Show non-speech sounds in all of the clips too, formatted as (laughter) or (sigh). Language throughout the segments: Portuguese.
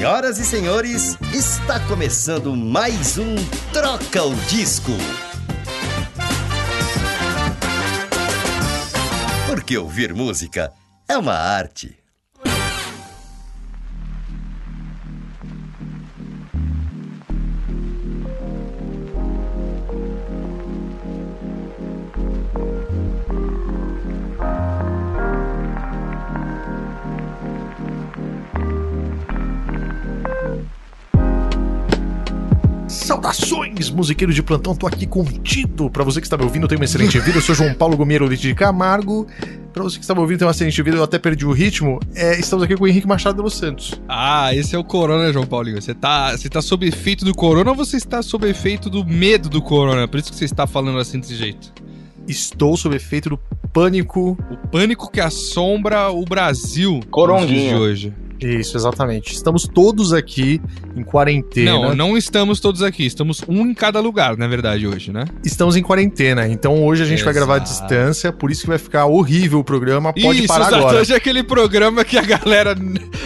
Senhoras e senhores, está começando mais um Troca o Disco. Porque ouvir música é uma arte. Musiqueiro de plantão, tô aqui com o Tito. Pra você que está me ouvindo, tenha uma excelente vida. Eu sou João Paulo Gomeiro de Camargo. Pra você que está me ouvindo, tenha uma excelente vida. Eu até perdi o ritmo. É, estamos aqui com o Henrique Machado dos Santos. Ah, esse é o corona, João Paulinho. Você tá, você tá sob efeito do corona ou você está sob efeito do medo do corona? Por isso que você está falando assim desse jeito. Estou sob efeito do pânico. O pânico que assombra o Brasil Coronguinho. de hoje. Isso, exatamente. Estamos todos aqui em quarentena. Não, não estamos todos aqui. Estamos um em cada lugar, na verdade, hoje, né? Estamos em quarentena, então hoje a gente vai gravar à Exato. distância, por isso que vai ficar horrível o programa. Pode Isso, parar exato. agora. Hoje é aquele programa que a galera,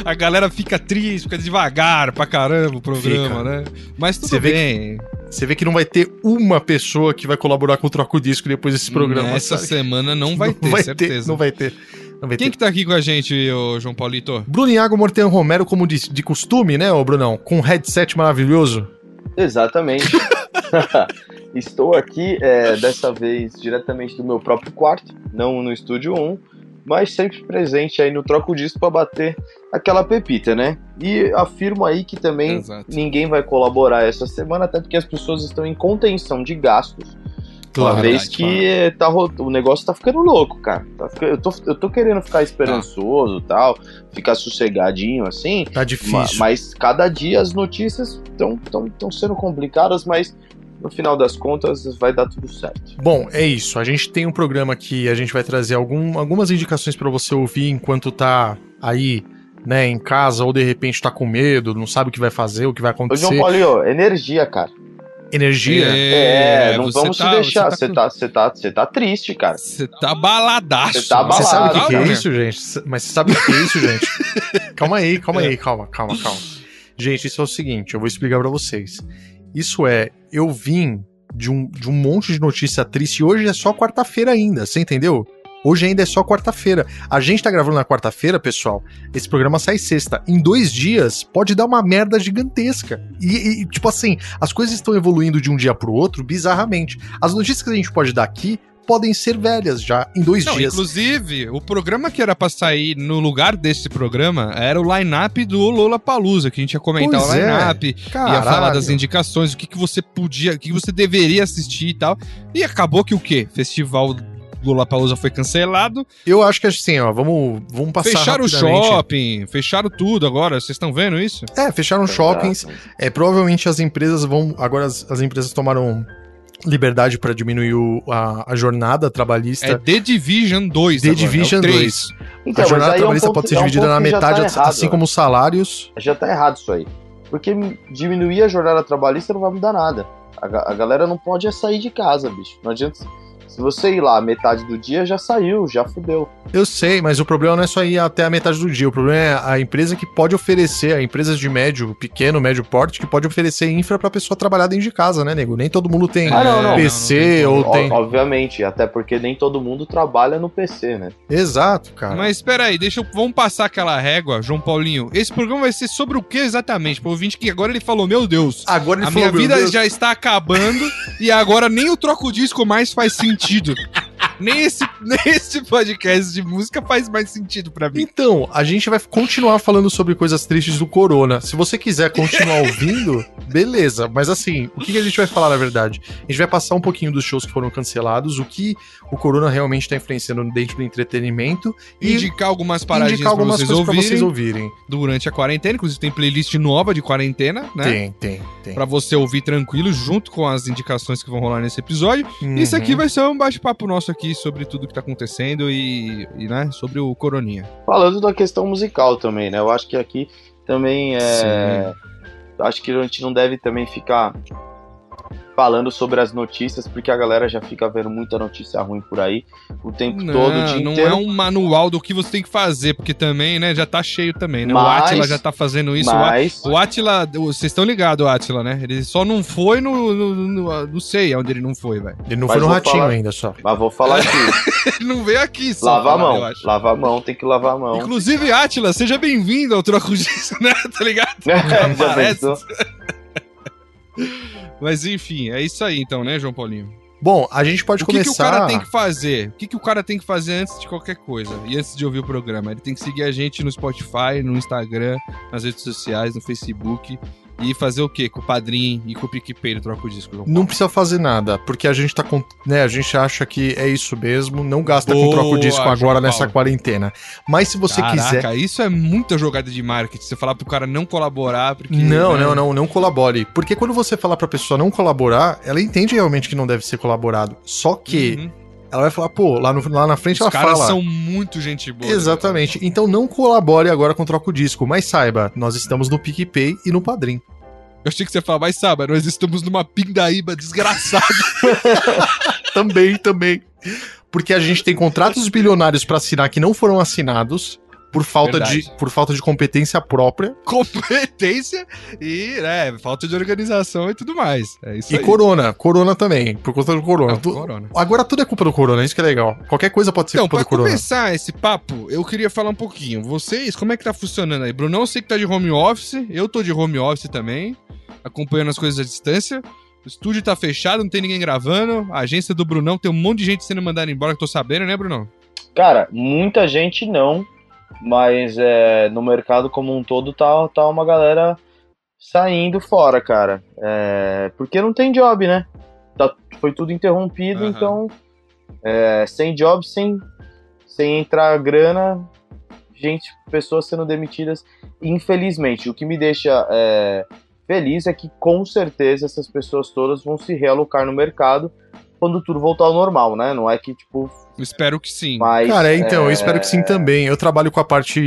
a galera fica triste, fica devagar pra caramba o programa, Fica. né? Mas tudo Você vê bem. Você vê que não vai ter uma pessoa que vai colaborar com o Troco Disco depois desse programa. Essa semana não (laughs) vai ter, certeza. não vai ter. Não vai Quem ter. que tá aqui com a gente, ô João Paulito? Bruno Iago Morten Romero, como de, de costume, né, ô Brunão? Com um headset maravilhoso. Exatamente. (laughs) (laughs) Estou aqui, é, dessa vez, diretamente do meu próprio quarto, não no estúdio 1, mas sempre presente aí no Troco Disco para bater aquela pepita, né? E afirmo aí que também Exato. ninguém vai colaborar essa semana, até porque as pessoas estão em contenção de gastos. Uma Claro, vez verdade, que tá, o negócio tá ficando louco, cara. Tá fica- eu, tô, eu tô querendo ficar esperançoso e tal, ficar sossegadinho assim. Tá difícil. Mas cada dia as notícias estão tão, tão sendo complicadas, mas no final das contas vai dar tudo certo. Bom, é isso. A gente tem um programa que a gente vai trazer algum- algumas indicações pra você ouvir enquanto tá aí, né, em casa, ou de repente tá com medo, não sabe o que vai fazer, o que vai Ô, acontecer. João Paulo, energia, cara. Energia. É, não você vamos tá- se deixar. Você Você tá, tá, você tá, você tá triste, cara. você tá baladaço. Você tá Você sabe o que, balado, que é isso, gente? Mas você sabe o que é isso, gente? (laughs) calma aí, calma aí, calma, calma, calma. Gente, isso é o seguinte, eu vou explicar pra vocês. Isso é, eu vim de um, de um monte de notícia triste e hoje é só quarta-feira ainda, você entendeu? Hoje ainda é só quarta-feira. A gente tá gravando na quarta-feira, pessoal. Esse programa sai sexta. Em dois dias, pode dar uma merda gigantesca. E, e, tipo assim, as coisas estão evoluindo de um dia pro outro bizarramente. As notícias que a gente pode dar aqui podem ser velhas já em dois Não, dias. inclusive, o programa que era pra sair no lugar desse programa era o line-up do Lola Palusa, que a gente ia comentar Pois o é. line-up, ia Caralho. falar das indicações, o que, que você podia, o que, que você deveria assistir e tal. E acabou que o quê? Festival Lola Palusa foi cancelado, Eu acho que assim, ó, vamos, vamos passar fecharam o shopping, fecharam tudo agora, vocês estão vendo isso? É, fecharam shoppings. Exato. É, provavelmente as empresas vão. Agora as, as empresas tomaram liberdade para diminuir o- a, a jornada trabalhista. É The Division 2 The agora, é o Division 3. 2. Então, a jornada aí é um trabalhista ponto- pode ser é um dividida na já metade, tá errado, assim como os salários. Já tá errado isso aí. Porque diminuir a jornada trabalhista não vai mudar nada. A, a galera não pode é sair de casa, bicho. Não adianta. Se você ir lá metade do dia, já saiu, já fudeu. Eu sei, mas o problema não é só ir até a metade do dia. O problema é a empresa que pode oferecer, a empresas de médio, pequeno, médio porte, que pode oferecer infra pra pessoa trabalhar dentro de casa, né, nego? Nem todo mundo tem Ah, não, não. PC Não, não ou tem. Obviamente, até porque nem todo mundo trabalha no PC, né? Exato, cara. Mas espera aí, deixa eu, vamos passar aquela régua, João Paulinho. Esse programa vai ser sobre o que exatamente? Pro ouvinte que agora ele falou, meu Deus, Agora ele a falou, minha meu vida Deus, já está acabando (laughs) e agora nem o troco disco mais faz sentido. Nem, esse, (laughs) nem esse podcast de música faz mais sentido pra mim. Então, a gente vai continuar falando sobre coisas tristes do Corona. Se você quiser continuar ouvindo, (laughs) beleza. Mas assim, o que a gente vai falar na verdade? A gente vai passar um pouquinho dos shows que foram cancelados, o que o Corona realmente está influenciando dentro do entretenimento e Indicar algumas paradinhas indicar algumas pra, vocês coisas pra ouvirem vocês ouvirem. durante a quarentena. Inclusive tem playlist nova de quarentena, né? Tem, tem, tem. Pra você ouvir tranquilo, junto com as indicações que vão rolar nesse episódio. Uhum. Isso aqui vai ser um bate-papo nosso aqui sobre tudo que tá acontecendo e, e, né, sobre o Coroninha. Falando da questão musical também, né? Eu acho que aqui também é. Acho que a gente não deve também ficar falando sobre as notícias, porque a galera já fica vendo muita notícia ruim por aí o tempo Não, todo, o dia não inteiro. é um manual do que você tem que fazer, porque também, né, já tá cheio também, né? o Mas- Atila já tá fazendo isso. o Mas, O Atila, o- vocês estão ligados, o Atila, né? Ele só não foi no, no, no- Não sei onde ele não foi, velho. Ele não Mas foi no ratinho falar- ainda só. mas vou falar aqui, (laughs) Ele não veio aqui, só. lava a mão, lava a mão, tem que lavar a mão. Inclusive, Atila, seja bem-vindo ao Troco disso, né? Tá ligado? (laughs) Já pensou? Mas enfim, é isso aí então, né, João Paulinho? Bom, a gente pode o que, começar. que o cara tem que fazer? O que, que o cara tem que fazer antes de qualquer coisa? E antes de ouvir o programa? Ele tem que seguir a gente no Spotify, no Instagram, nas redes sociais, no Facebook. E fazer o quê? Com o Padrim e com o PicPay do Troco Disco. João Não precisa fazer nada, porque a gente tá com. Né, a gente acha que é isso mesmo, não gasta Boa, com troco disco João agora nessa quarentena. Mas se você quiser. Caraca, isso é muita jogada de marketing. Você falar pro cara não colaborar, porque. Não, né, não, não, não colabore. Porque quando você falar pra pessoa não colaborar, ela entende realmente que não deve ser colaborado. Só que Uhum. Ela vai falar, pô, lá, no- lá na frente Os ela caras fala. são muito gente boa. Exatamente. Então não colabore agora com troco disco, mas saiba, nós estamos no PicPay e no Padrim. Eu achei que você ia falar, mas sabe, nós estamos numa pindaíba desgraçada. (laughs) Também, também. Porque a gente tem contratos bilionários pra assinar que não foram assinados por falta, de, por falta de competência própria. (laughs) competência e, né, falta de organização e tudo mais. É isso E aí. corona, corona também, por conta do corona. Não, corona. Agora tudo é culpa do corona, isso que é legal. Qualquer coisa pode ser Então, culpa pra do corona. começar esse papo, eu queria falar um pouquinho. Vocês, como é que tá funcionando aí? Brunão, eu sei que tá de home office, eu tô de home office também, acompanhando as coisas à distância. O estúdio tá fechado, não tem ninguém gravando. A agência do Brunão tem um monte de gente sendo mandada embora, que eu tô sabendo, né, Brunão? Cara, muita gente não, mas é, no mercado como um todo tá, tá uma galera saindo fora, cara. É, porque não tem job, né? Tá- foi tudo interrompido, Aham. então é, sem job, sem, sem entrar grana, gente, pessoas sendo demitidas. Infelizmente, o que me deixa é, feliz é que com certeza essas pessoas todas vão se realocar no mercado quando tudo voltar ao normal, né? Não é que tipo, Eu espero que sim. mas Cara, então, eu é, espero que sim também. Eu trabalho com a parte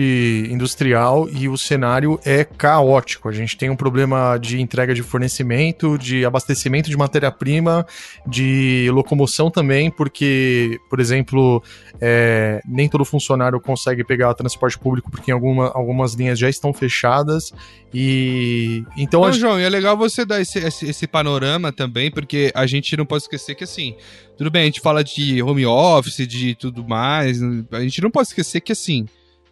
industrial e o cenário é caótico. A gente tem um problema de entrega de fornecimento, de abastecimento de matéria-prima, de locomoção também, porque, por exemplo, é, nem todo funcionário consegue pegar transporte público porque em alguma, algumas linhas já estão fechadas. E então a Então, João, e é legal você dar esse, esse, esse panorama também, porque a gente não pode esquecer que, assim, tudo bem, a gente fala de home office, de tudo mais, a gente não pode esquecer que, assim,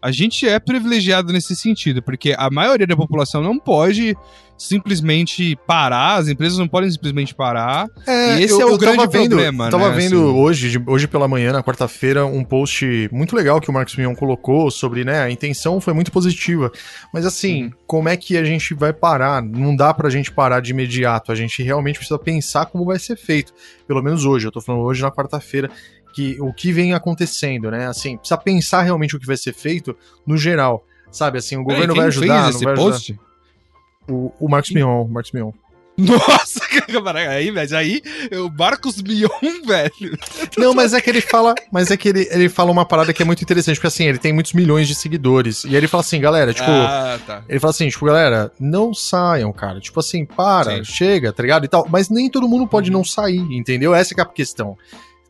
a gente é privilegiado nesse sentido, porque a maioria da população não pode simplesmente parar, as empresas não podem simplesmente parar. É, E esse é o grande tava vendo, problema, Tava né, vendo assim. hoje, hoje pela manhã, na quarta-feira, um post muito legal que o Marcos Mion colocou sobre, né, a intenção foi muito positiva. Mas assim, como é que a gente vai parar? Não dá pra gente parar de imediato. A gente realmente precisa pensar como vai ser feito. Pelo menos hoje, eu tô falando hoje na quarta-feira, que o que vem acontecendo, né? Assim, precisa pensar realmente o que vai ser feito no geral. Sabe, assim, o governo Peraí, vai ajudar, fez esse vai ajudar. post? O, o Marcos Mion, o Marcos Mion. Nossa, (laughs) aí, velho, aí, o Marcos Mion, (laughs) velho. Não, mas é que ele fala, mas é que ele, ele fala uma parada que é muito interessante, porque assim, ele tem muitos milhões de seguidores. E aí ele fala assim, galera, tipo, ah, tá. ele fala assim, tipo, galera, não saiam, cara. Tipo assim, para, Sim. chega, tá ligado? E tal. Mas nem todo mundo pode não sair, entendeu? Essa é a questão.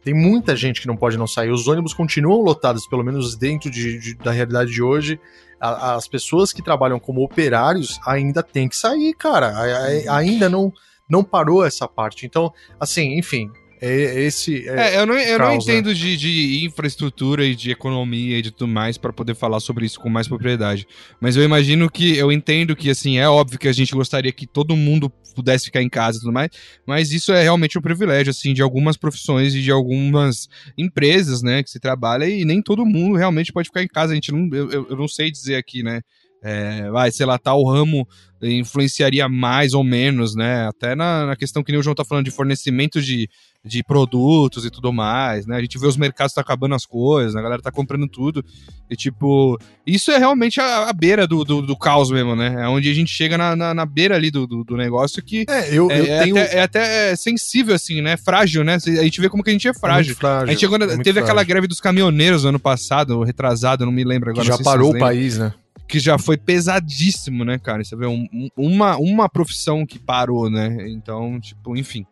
Tem muita gente que não pode não sair. Os ônibus continuam lotados, pelo menos dentro de, de- da realidade de hoje. A- as pessoas que trabalham como operários ainda têm que sair, cara. A- a- ainda não, não parou essa parte. Então, assim, enfim. É, é esse. é- É, eu não, eu não causa. entendo de, de infraestrutura e de economia e de tudo mais pra poder falar sobre isso com mais propriedade. Mas eu imagino que, eu entendo que, assim, é óbvio que a gente gostaria que todo mundo pudesse ficar em casa e tudo mais, mas isso é realmente um privilégio, assim, de algumas profissões e de algumas empresas, né, que se trabalha e nem todo mundo realmente pode ficar em casa. A gente não, eu, eu- eu não sei dizer aqui, né, é, vai, sei lá, tal ramo influenciaria mais ou menos, né? Até na, na questão que nem o João tá falando de fornecimento de, de produtos e tudo mais, né? A gente vê os mercados tá acabando as coisas, a galera tá comprando tudo. E, tipo, isso é realmente a, a beira do, do, do caos mesmo, né? É onde a gente chega na, na, na beira ali do, do, do negócio que É, eu, é, eu é tenho. até, é até sensível, assim, né? Frágil, né? A gente vê como que a gente é é frágil. muito frágil. A gente chegou, é teve aquela frágil. greve dos caminhoneiros no ano passado, retrasado, não me lembro Que agora. já sei se parou o país, né? que já foi pesadíssimo, né, cara? Você vê um, uma, uma profissão que parou, né? Então, tipo, enfim.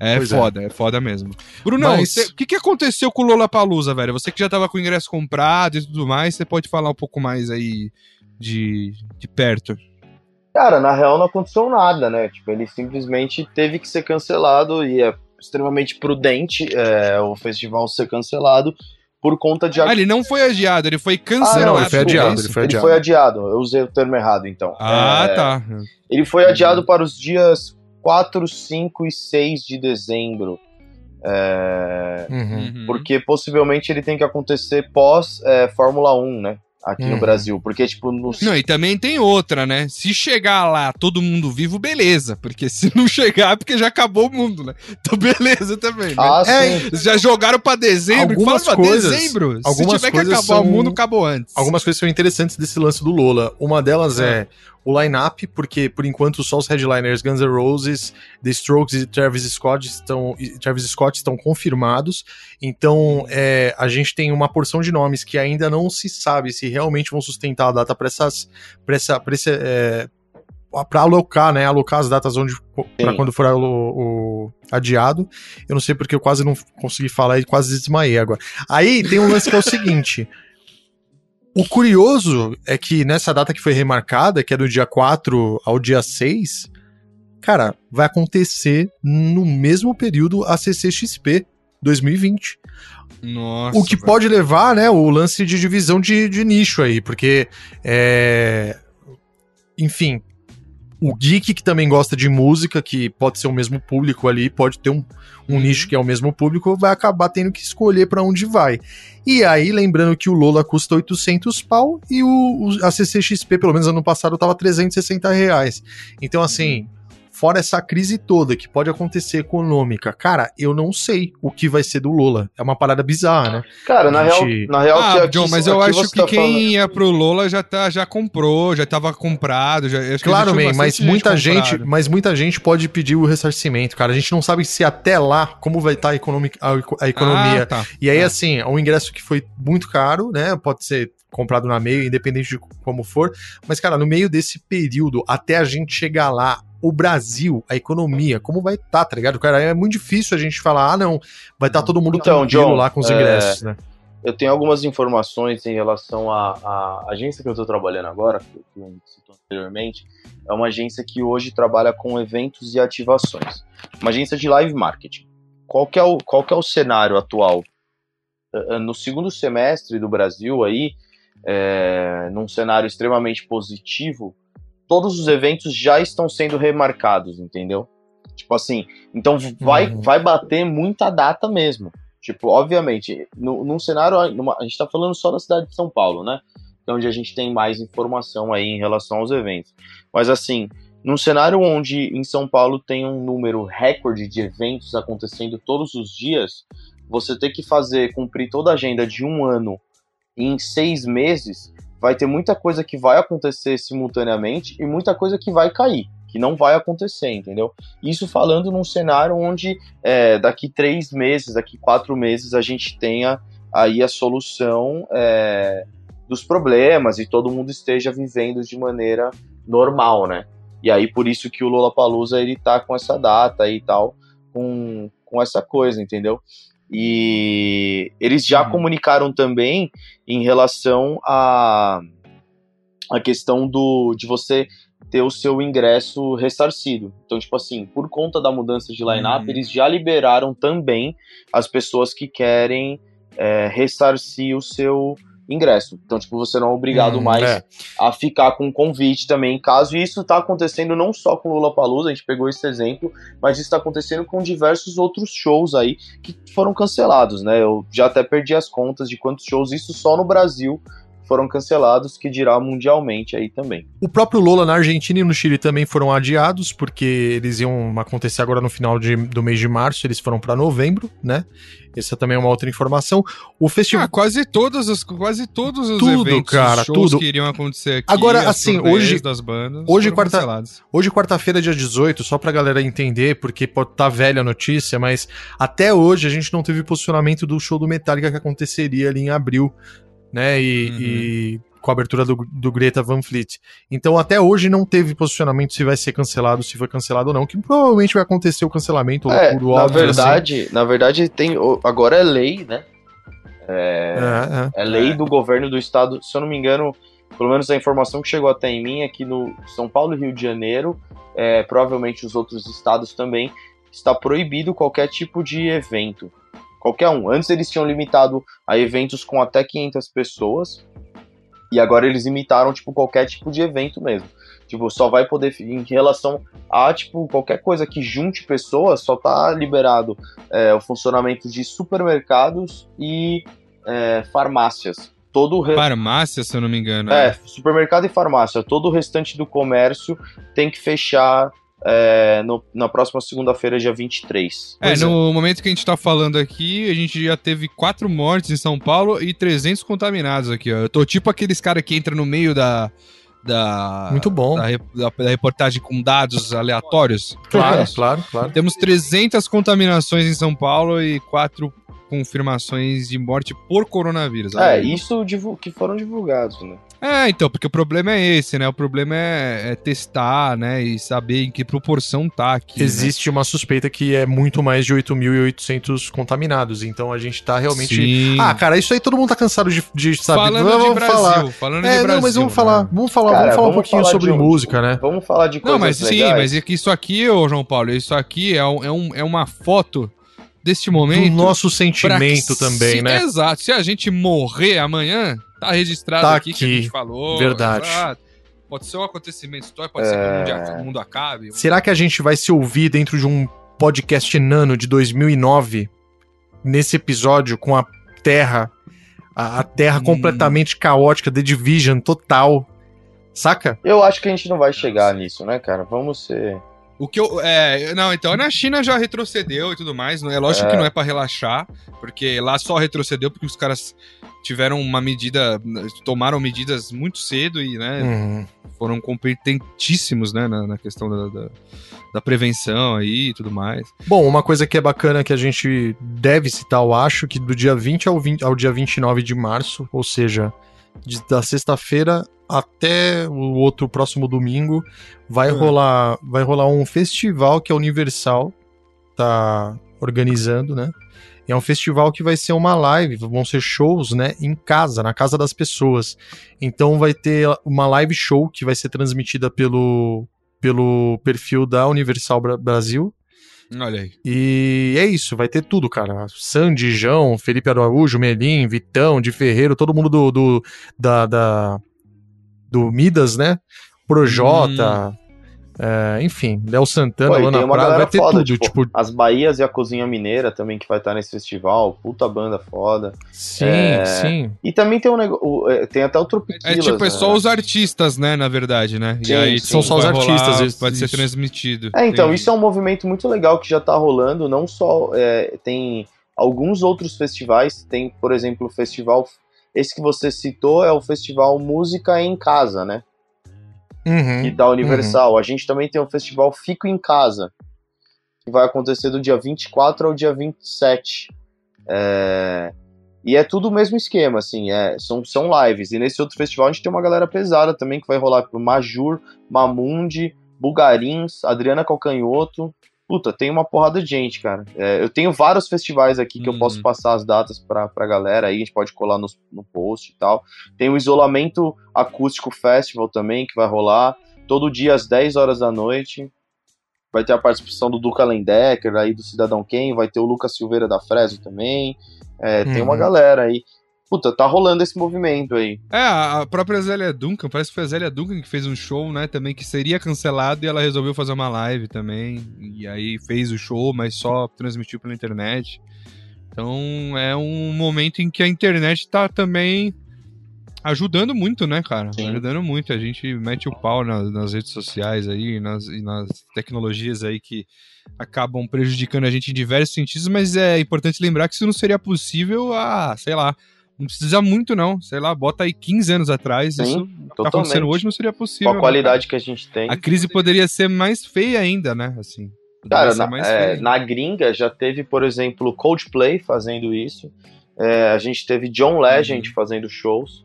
É pois é. foda, é. é. foda mesmo. Brunão, Mas... o que, que aconteceu com o Lola Palusa, velho? Você que já tava com o ingresso comprado e tudo mais, você pode falar um pouco mais aí de, de perto. Cara, na real não aconteceu nada, né? Tipo, ele simplesmente teve que ser cancelado e é extremamente prudente é, o festival ser cancelado por conta de. Ah, ele não foi adiado, ele foi cancelado. Ah, não, ele foi adiado. Ele foi adiado. Ele foi adiado. Eu usei o termo errado, então. Ah, é, tá. Ele foi adiado para os dias 4, 5 e 6 de dezembro. É, uhum. Porque possivelmente ele tem que acontecer pós é, Fórmula 1, né? aqui hum. no uhum. Brasil. Porque, tipo, no... Não, e também tem outra, né? Se chegar lá todo mundo vivo, beleza. Porque se não chegar, é porque já acabou o mundo, né? Então, (laughs) beleza também. Né? Ah, é, sim. Já jogaram pra dezembro. Algumas fala, coisas, dezembro. Algumas se tiver que acabar são, o mundo, acabou antes. Algumas coisas são interessantes desse lance do Lola. Uma delas é, é o line-up, porque por enquanto só os headliners Guns N' Roses, The Strokes e Travis Scott estão, Travis Scott estão confirmados. Então é, a gente tem uma porção de nomes que ainda não se sabe se realmente vão sustentar a data para essas. Pra essa, pra esse, é, para alocar, né? Alocar as datas onde para quando for o, o, adiado. Eu não sei porque eu quase não consegui falar e quase desmaiei agora. Aí tem um lance que é o seguinte. (laughs) O curioso é que nessa data que foi remarcada, que é do dia 4 ao dia 6, cara, vai acontecer no mesmo período a CCXP 2020. Nossa, o que velho. pode levar, né, o lance de divisão de, de nicho aí, porque é... enfim, o geek que também gosta de música, que pode ser o mesmo público ali, pode ter um, um uhum. nicho que é o mesmo público, vai acabar tendo que escolher para onde vai. E aí, lembrando que o Lola custa 800 pau e o, o a CCXP, pelo menos ano passado, tava 360 reais. Então, assim, fora essa crise toda que pode acontecer econômica, cara, eu não sei o que vai ser do Lola. É uma parada bizarra, né? Cara, na, gente... real, na real, ah, John, mas eu acho que tá quem falando... ia pro Lola já, tá, já comprou, já tava comprado. Já, claro, man, mas muita gente, mas muita gente pode pedir o ressarcimento, cara. A gente não sabe se até lá como vai estar tá a, a, a economia. Ah, tá, e aí, tá. assim, é um ingresso que foi muito caro, né? Pode ser comprado na meio, independente de como for. Mas, cara, no meio desse período, até a gente chegar lá, o Brasil, a economia, como vai estar, tá, tá ligado? Cara, é muito difícil a gente falar, ah, não, vai estar tá todo mundo então, John, lá com os ingressos, é... né? Eu tenho algumas informações em relação à, agência que eu estou trabalhando agora, que eu citou anteriormente. É uma agência que hoje trabalha com eventos e ativações. Uma agência de live marketing. Qual que é o, qual que é o cenário atual? É, é, no segundo semestre do Brasil aí, é, num cenário extremamente positivo, todos os eventos já estão sendo remarcados, entendeu? Tipo assim, então vai, uhum. vai bater muita data mesmo. Tipo, obviamente, no, num cenário, numa, a gente tá falando só da cidade de São Paulo, né? É onde a gente tem mais informação aí em relação aos eventos. Mas assim, num cenário onde em São Paulo tem um número recorde de eventos acontecendo todos os dias, você ter que fazer, cumprir toda a agenda de um ano em seis meses, vai ter muita coisa que vai acontecer simultaneamente e muita coisa que vai cair, que não vai acontecer, entendeu? Isso falando num cenário onde é, daqui três meses, daqui quatro meses, a gente tenha aí a solução é, dos problemas e todo mundo esteja vivendo de maneira normal, né? E aí por isso que o Lollapalooza ele tá com essa data e tal, com, com essa coisa, entendeu? E eles já uhum. comunicaram também em relação a a questão do de você ter o seu ingresso ressarcido. Então, tipo assim, por conta da mudança de line-up, uhum. eles já liberaram também as pessoas que querem é, ressarcir o seu ingresso. Então, tipo, você não é obrigado hum, mais é. a ficar com convite também, caso isso está acontecendo não só com Lula Palusa, a gente pegou esse exemplo, mas isso está acontecendo com diversos outros shows aí que foram cancelados, né? Eu já até perdi as contas de quantos shows isso só no Brasil foram cancelados, que dirá mundialmente aí também. O próprio Lola na Argentina e no Chile também foram adiados, porque eles iam acontecer agora no final de, do mês de março, eles foram para novembro, né? Essa também é uma outra informação. O festival. Ah, quase todas as, quase todos os tudo, eventos, cara, tudo. que iriam acontecer aqui. Agora, assim, hoje. Das bandas hoje, quarta, hoje, quarta-feira, dia 18, só pra galera entender, porque pode estar tá velha a notícia, mas até hoje a gente não teve posicionamento do show do Metallica que aconteceria ali em abril né? E, uhum. e com a abertura do, do Greta Van Fleet. Então até hoje não teve posicionamento se vai ser cancelado, se foi cancelado ou não, que provavelmente vai acontecer o cancelamento É, por na assim. verdade, na verdade tem agora é lei, né? É, É, é. é lei do governo do estado, se eu não me engano, pelo menos a informação que chegou até em mim é que no São Paulo e Rio de Janeiro, é, provavelmente os outros estados também, está proibido qualquer tipo de evento. Qualquer um. Antes eles tinham limitado a eventos com até 500 pessoas, e agora eles limitaram, tipo, qualquer tipo de evento mesmo. Tipo, só vai poder, em relação a, tipo, qualquer coisa que junte pessoas, só tá liberado é, o funcionamento de supermercados e é, farmácias. Todo re- Farmácia, se eu não me engano. é, supermercado e farmácia. Todo o restante do comércio tem que fechar é, no- na próxima segunda-feira, dia 23. É, Pois é. no momento que a gente tá falando aqui, a gente já teve quatro mortes em São Paulo e 300 contaminados aqui, ó. Eu tô tipo aqueles caras que entram no meio da. Da, Muito bom. Da, da- da reportagem com dados aleatórios. Claro, claro, claro. Temos 300 contaminações em São Paulo e quatro confirmações de morte por coronavírus. É, Aí- isso que foram divulgados, né? É, então, porque o problema é esse, né? O problema é, é testar, né? E saber em que proporção tá aqui. né? Existe uma suspeita que é muito mais de 8.800 contaminados, então a gente tá realmente... Sim. Ah, cara, isso aí todo mundo tá cansado de, de saber. falando vamos de Brasil, falar. falando É, de não, Brasil. mas vamos né? falar, vamos falar, Cara, vamos falar um vamos pouquinho falar sobre um- música, né? Vamos falar de coisas Não, mas sim, legais. mas é que isso aqui, ô João Paulo, isso aqui é, um- é, um, é uma foto deste Do momento. nosso pra sentimento que também, se- né? Exato. Se a gente morrer amanhã, tá registrado Tá aqui, que a aqui. gente falou. Verdade. exato. Pode ser um acontecimento histórico, pode ser que o mundo, o mundo acabe. Será que a gente vai se ouvir dentro de um podcast nano de 2009 nesse episódio com a Terra, a, a Terra Hum. completamente caótica, The Division total, saca? Eu acho que a gente não vai chegar nisso, né, cara? Vamos ser. O que eu. É, não, então na China já retrocedeu e tudo mais. não É lógico É. que não é pra relaxar, porque lá só retrocedeu porque os caras tiveram uma medida. tomaram medidas muito cedo e, né, Uhum. foram competentíssimos, né, na, na questão da, da, da prevenção aí e tudo mais. Bom, uma coisa que é bacana que a gente deve citar, eu acho, que do dia 20 ao, 20 ao dia 29 de março, ou seja, de- da sexta-feira até o outro próximo domingo, vai, Hum. rolar, vai rolar um festival que a Universal tá organizando, né? É um festival que vai ser uma live, vão ser shows, né, em casa, na casa das pessoas. Então vai ter uma live show que vai ser transmitida pelo, pelo perfil da Universal Bra- Brasil. Olha aí. E é isso, vai ter tudo, cara. Sandy, João, Felipe Araújo, Melim, Vitão, de Ferreiro, todo mundo do, do da, da- do Midas, né? Projota, é, enfim, Léo Santana, Pô, Lana tem uma Prada, vai galera ter foda, tudo, tipo, tipo, as Bahias e a Cozinha Mineira também que vai estar nesse festival. Puta banda foda. sim, é, sim. E também tem um negócio. Tem até o Tropiquilas. É tipo, é né? só os artistas, né, na verdade, né? Sim, e aí sim. São só os rolar, artistas, isso- Pode ser transmitido. É, então, isso é um movimento muito legal que já tá rolando, não só é, tem alguns outros festivais, tem, por exemplo, o festival, esse que você citou é o festival Música em Casa, né, Uhum, que da Universal. A gente também tem o festival Fico em Casa, que vai acontecer do dia 24 ao dia 27. É, E é tudo o mesmo esquema, assim, é, são, são lives. E nesse outro festival a gente tem uma galera pesada também, que vai rolar por Majur, Mamundi, Bugarins, Adriana Calcanhoto. Puta, tem uma porrada de gente, cara. É, eu tenho vários festivais aqui que eu Uhum. posso passar as datas pra, pra galera aí, a gente pode colar no, no post e tal. Tem o Isolamento Acústico Festival também, que vai rolar todo dia às 10 horas da noite. Vai ter a participação do Duca Lendecker aí do Cidadão Quem, vai ter o Lucas Silveira da Fresno também. É, Tem uma Uhum. galera aí. Puta, tá rolando esse movimento aí. É, a própria Zélia Duncan, parece que foi a Zélia Duncan que fez um show, né, também, que seria cancelado e ela resolveu fazer uma live também. E aí fez o show, mas só transmitiu pela internet. Então é um momento em que a internet tá também ajudando muito, né, cara? Sim. Ajudando muito. A gente mete o pau nas, nas redes sociais aí, nas, e nas tecnologias aí que acabam prejudicando a gente em diversos sentidos, mas é importante lembrar que isso não seria possível há, sei lá, não precisa muito, não. Sei lá, bota aí 15 anos atrás. Sim, isso tá acontecendo hoje não seria possível. Com a né, qualidade que a gente tem. A crise poderia ser mais feia ainda, né? Assim. Cara, na, é, na gringa já teve, por exemplo, Coldplay fazendo isso. É, a gente teve John Legend Uhum. fazendo shows.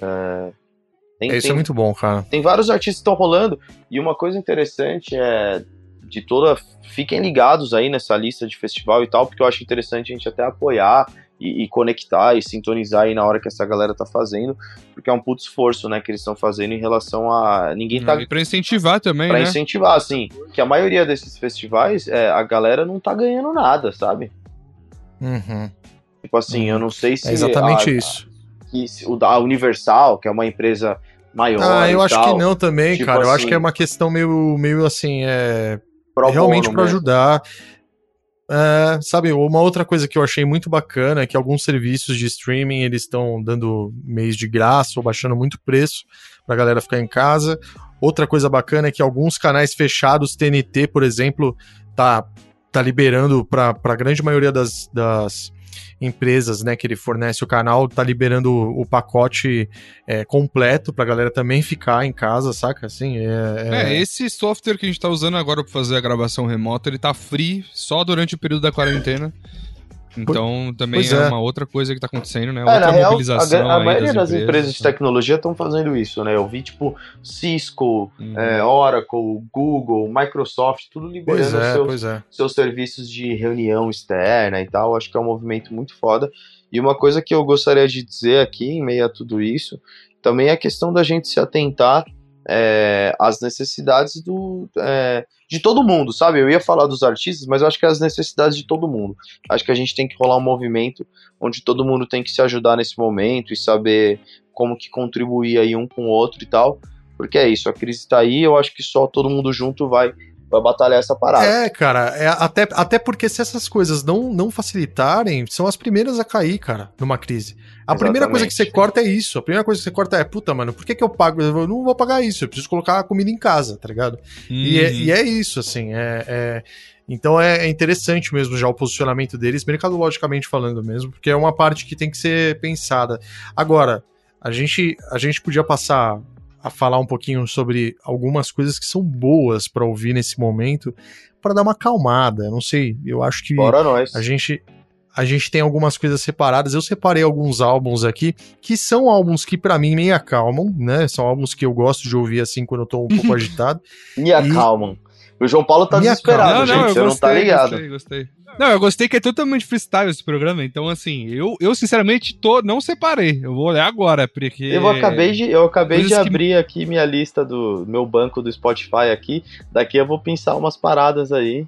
É, Tem, É, isso tem, é muito bom, cara. tem vários artistas que estão rolando. E uma coisa interessante é de toda. Fiquem ligados aí nessa lista de festival e tal, porque eu acho interessante a gente até apoiar e, e conectar e sintonizar aí na hora que essa galera tá fazendo, porque é um puto esforço, né, que eles estão fazendo em relação a. Ninguém tá E pra incentivar também, Pra né? incentivar, assim, que a maioria desses festivais, é, a galera não tá ganhando nada, sabe? Uhum. Tipo assim, eu não sei se. É exatamente a, isso. que se- o da Universal, que é uma empresa maior. Ah, eu e acho tal, que não também, Tipo cara. Eu assim- acho que é uma questão meio, meio assim, é, pro realmente para mesmo. ajudar. É, sabe, uma outra coisa que eu achei muito bacana é que alguns serviços de streaming eles estão dando mês de graça ou baixando muito preço pra galera ficar em casa. Outra coisa bacana é que alguns canais fechados, TNT, por exemplo, tá, tá liberando para a grande maioria das, das empresas né, que ele fornece o canal, tá liberando o, pacote é, completo pra galera também ficar em casa, saca? Assim, é, É, esse software que a gente tá usando agora pra fazer a gravação remota, ele tá free só durante o período da quarentena. Então também é, é. uma outra coisa que tá acontecendo, né? É, outra na real, a, mobilização a aí maioria das empresas. empresas de tecnologia estão fazendo isso, né? Eu vi, tipo, Cisco, Hum. é, Oracle, Google, Microsoft, tudo liberando é, seus, é. seus serviços de reunião externa e tal. Acho que é um movimento muito foda. E uma coisa que eu gostaria de dizer aqui, em meio a tudo isso, também é a questão da gente se atentar é, às necessidades do, é, de todo mundo, sabe? Eu ia falar dos artistas, mas eu acho que é as necessidades de todo mundo. Acho que a gente tem que rolar um movimento onde todo mundo tem que se ajudar nesse momento e saber como que contribuir aí um com o outro e tal. Porque é isso, a crise tá aí, eu acho que só todo mundo junto vai, vai batalhar essa parada. É, cara, é, até, até porque se essas coisas não, não facilitarem, são as primeiras a cair, cara, numa crise. A primeira coisa que você Exatamente. corta é isso. A primeira coisa que você corta é, puta, mano, por que, que eu pago? Eu não vou pagar isso, eu preciso colocar a comida em casa, tá ligado? E, é, Uhum. e é isso, assim, é. é- então é, é interessante mesmo já o posicionamento deles, mercadologicamente falando mesmo, porque é uma parte que tem que ser pensada. Agora, a gente, a gente podia passar a falar um pouquinho sobre algumas coisas que são boas pra ouvir nesse momento, pra dar uma acalmada. Não sei, eu acho que Bora nós. a gente a gente tem algumas coisas separadas. Eu separei alguns álbuns aqui que são álbuns que pra mim me acalmam, né? São álbuns que eu gosto de ouvir assim quando eu tô um pouco (laughs) agitado. Me acalmam. O João Paulo tá Me desesperado, Não, gente. não, eu você não tá gostei, ligado. gostei, gostei. Não, eu gostei que é totalmente freestyle esse programa, então assim, eu, eu sinceramente tô, não separei. Eu vou olhar agora, porque. Eu acabei de, eu acabei de Coisas que- abrir aqui minha lista do meu banco do Spotify aqui. Daqui eu vou pensar umas paradas aí.